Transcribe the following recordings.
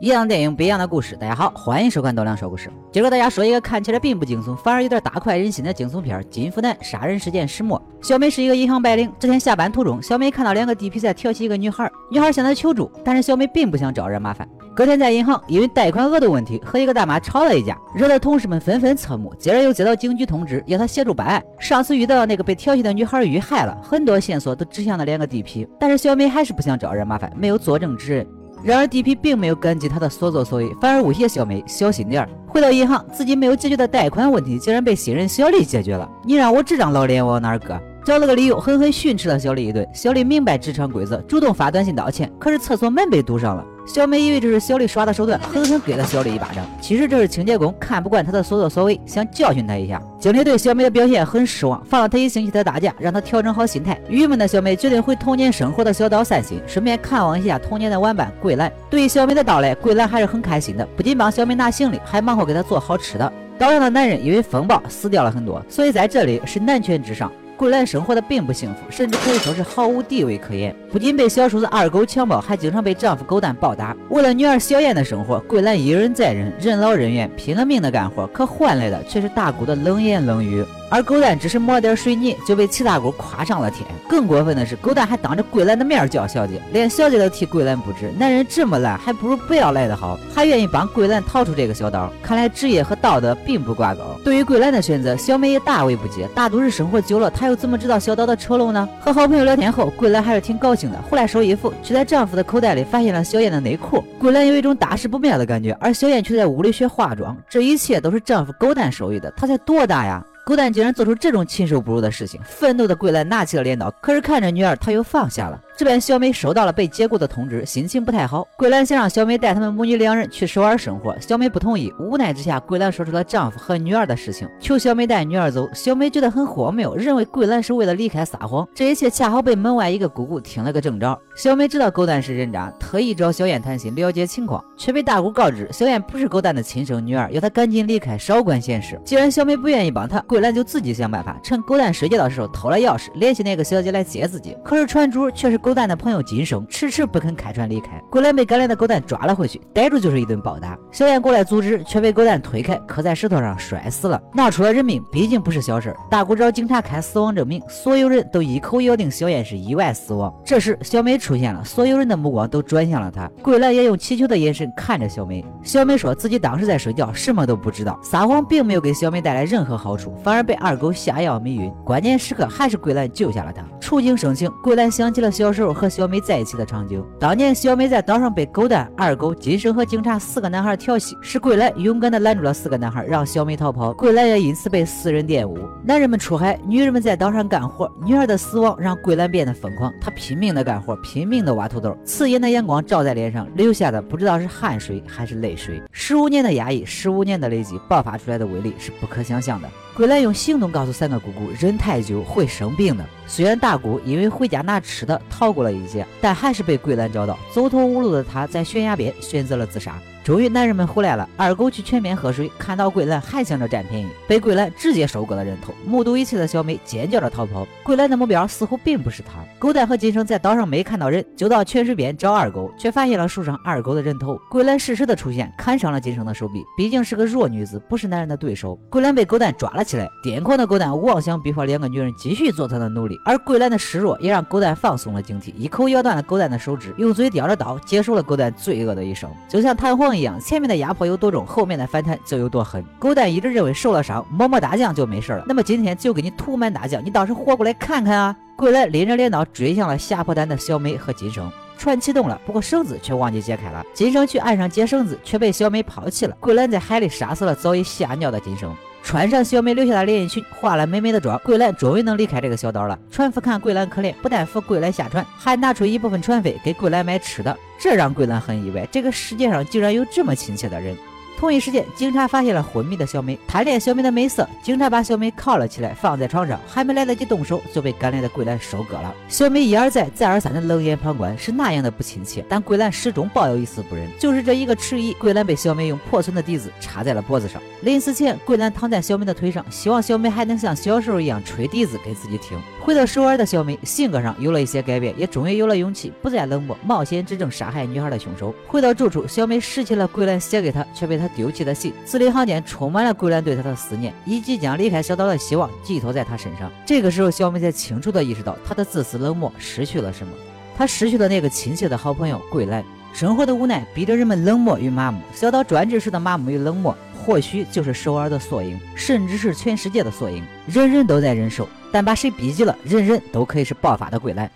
一样电影，不一样的故事。大家好，欢迎收看豆亮说故事。今儿给大家说一个看起来并不惊悚，反而有点大快人心的惊悚片《金福南杀人事件始末》。小美是一个银行白领，这天下班途中，小美看到两个地痞在调戏一个女孩，女孩向她求助，但是小美并不想招惹麻烦。隔天在银行，因为贷款额度问题和一个大妈吵了一架，惹得同事们纷纷侧目。接着又接到警局通知，要她协助办案。上次遇到那个被调戏的女孩遇害了，很多线索都指向那两个地痞，但是小美还是不想招惹麻烦，没有作证指认。然而，地痞并没有感激他的所作所为，反而威胁小美小心点儿。回到银行，自己没有解决的贷款问题，竟然被新人小丽解决了。你让我这张老脸往哪儿搁？找了个理由，狠狠训斥了小丽一顿。小丽明白职场规则，主动发短信道歉，可是厕所门被堵上了。小美以为这是小丽耍的手段，狠狠给了小丽一巴掌。其实这是清洁工看不惯她的所作所为，想教训她一下。经理对小美的表现很失望，放了她一星期的大假，让她调整好心态。郁闷的小美决定回童年生活的小岛散心，顺便看望一下童年的玩伴桂兰。对于小美的到来，桂兰还是很开心的，不仅帮小美拿行李，还忙活给她做好吃的。岛上的男人因为风暴死掉了很多，所以在这里是男权至上。桂兰生活的并不幸福，甚至可以说是毫无地位可言。不仅被小叔子二狗强暴，还经常被丈夫狗蛋暴打。为了女儿小燕的生活，桂兰一忍再忍，任劳任怨，拼了命的干活，可换来的却是大姑的冷言冷语。而狗蛋只是抹了点水泥，就被齐大姑夸上了天。更过分的是，狗蛋还当着桂兰的面叫小姐，连小姐都替桂兰不值。男人这么烂，还不如不要来的好。还愿意帮桂兰逃出这个小岛，看来职业和道德并不挂钩。对于桂兰的选择，小美也大为不解。大都市生活久了，她又怎么知道小岛的丑陋呢？和好朋友聊天后，桂兰还是挺高兴的。回来收衣服，却在丈夫的口袋里发现了小燕的内裤。桂兰有一种大事不妙的感觉，而小燕却在屋里学化妆。这一切都是丈夫狗蛋授意的，她才多大呀？狗蛋竟然做出这种禽兽不如的事情，愤怒的桂兰拿起了镰刀，可是看着女儿，他又放下了。这边小美收到了被解雇的通知，心情不太好。桂兰想让小美带他们母女两人去首尔生活，小美不同意。无奈之下，桂兰说出了丈夫和女儿的事情，求小美带女儿走。小美觉得很荒谬，认为桂兰是为了离开撒谎。这一切恰好被门外一个姑姑听了个正着。小美知道狗蛋是人渣，特意找小燕谈心了解情况，却被大姑告知小燕不是狗蛋的亲生女儿，要她赶紧离开，少管闲事。既然小美不愿意帮她，桂兰就自己想办法，趁狗蛋睡觉的时候偷了钥匙，联系那个小姐来接自己。可是船主却是狗狗蛋的朋友金生，迟迟不肯开船离开。桂兰被赶来的狗蛋抓了回去，逮住就是一顿暴打。小燕过来阻止，却被狗蛋推开，磕在石头上摔死了。闹出了人命，毕竟不是小事儿。大姑找警察开死亡证明，所有人都一口咬定小燕是意外死亡。这时小美出。现了，所有人的目光都转向了她。桂兰也用乞求的眼神看着小美。小美说自己当时在睡觉，什么都不知道。撒谎并没有给小美带来任何好处，反而被二狗下药迷晕。关键时刻还是桂兰救下了她。触景生情，桂兰想起了小时候和小美在一起的场景。当年小美在岛上被狗蛋、二狗、金生和警察四个男孩调戏，是桂兰勇敢的拦住了四个男孩，让小美逃跑。桂兰也因此被四人玷污。男人们出海，女人们在岛上干活。女儿的死亡让桂兰变得疯狂，她拼命的干活，拼。命的挖土豆，刺眼的阳光照在脸上，留下的不知道是汗水还是泪水。十五年的压抑，十五年的累积，爆发出来的威力是不可想象的。桂兰用行动告诉三个姑姑，忍太久会生病的。虽然大姑因为回家拿吃的逃过了一劫，但还是被桂兰找到。走投无路的她在悬崖边选择了自杀。终于，男人们回来了。二狗去泉边喝水，看到桂兰还想着占便宜，被桂兰直接收割了人头。目睹一切的小美尖叫着逃跑。桂兰的目标似乎并不是她。狗蛋和金生在岛上没看到人，就到泉水边找二狗，却发现了树上二狗的人头。桂兰适时的出现，砍伤了金生的手臂。毕竟是个弱女子，不是男人的对手。桂兰被狗蛋抓了起来。癫狂的狗蛋妄想逼迫两个女人继续做他的奴隶，而桂兰的示弱也让狗蛋放松了警惕，一口咬断了狗蛋的手指，用嘴叼着刀结束了狗蛋罪恶的一生。就像弹簧一样，前面的压迫有多重，后面的反弹就有多狠。狗蛋一直认为受了伤抹抹大酱就没事了，那么今天就给你涂满大酱，你倒是活过来看看啊！桂兰拎着镰刀追向了吓破胆的小美和金生。船启动了，不过绳子却忘记解开了。金生去岸上解绳子，却被小美抛弃了。桂兰在海里杀死了早已吓尿的金生。穿上小美留下的连衣裙，化了美美的妆，桂兰终于能离开这个小岛了。船夫看桂兰可怜，不但扶桂兰下船，还拿出一部分船费给桂兰买吃的，这让桂兰很意外。这个世界上竟然有这么亲切的人。同一时间，警察发现了昏迷的小美，贪恋小美的美色，警察把小美铐了起来，放在床上，还没来得及动手，就被赶来的桂兰收割了。小美一而再、再而三的冷眼旁观，是那样的不亲切，但桂兰始终抱有一丝不忍。就是这一个迟疑，桂兰被小美用破损的笛子插在了脖子上。临死前，桂兰躺在小美的腿上，希望小美还能像小时候一样吹笛子给自己听。回到首尔的小美，性格上有了一些改变，也终于有了勇气，不再冷漠，冒险指证杀害女孩的凶手。回到住处，小美拾起了桂兰写给她却被她丢弃的信，字里行间充满了桂兰对他的思念，以及将离开小岛的希望寄托在他身上。这个时候，小美才清楚地意识到，她的自私冷漠失去了什么。她失去了那个亲切的好朋友桂兰。生活的无奈逼着人们冷漠与麻木。小岛专制时的麻木与冷漠，或许就是首尔的缩影，甚至是全世界的缩影。人人都在忍受，但把谁逼急了，人人都可以是爆发的归来。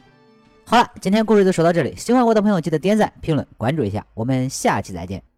好了，今天故事就说到这里。喜欢我的朋友，记得点赞、评论、关注一下。我们下期再见。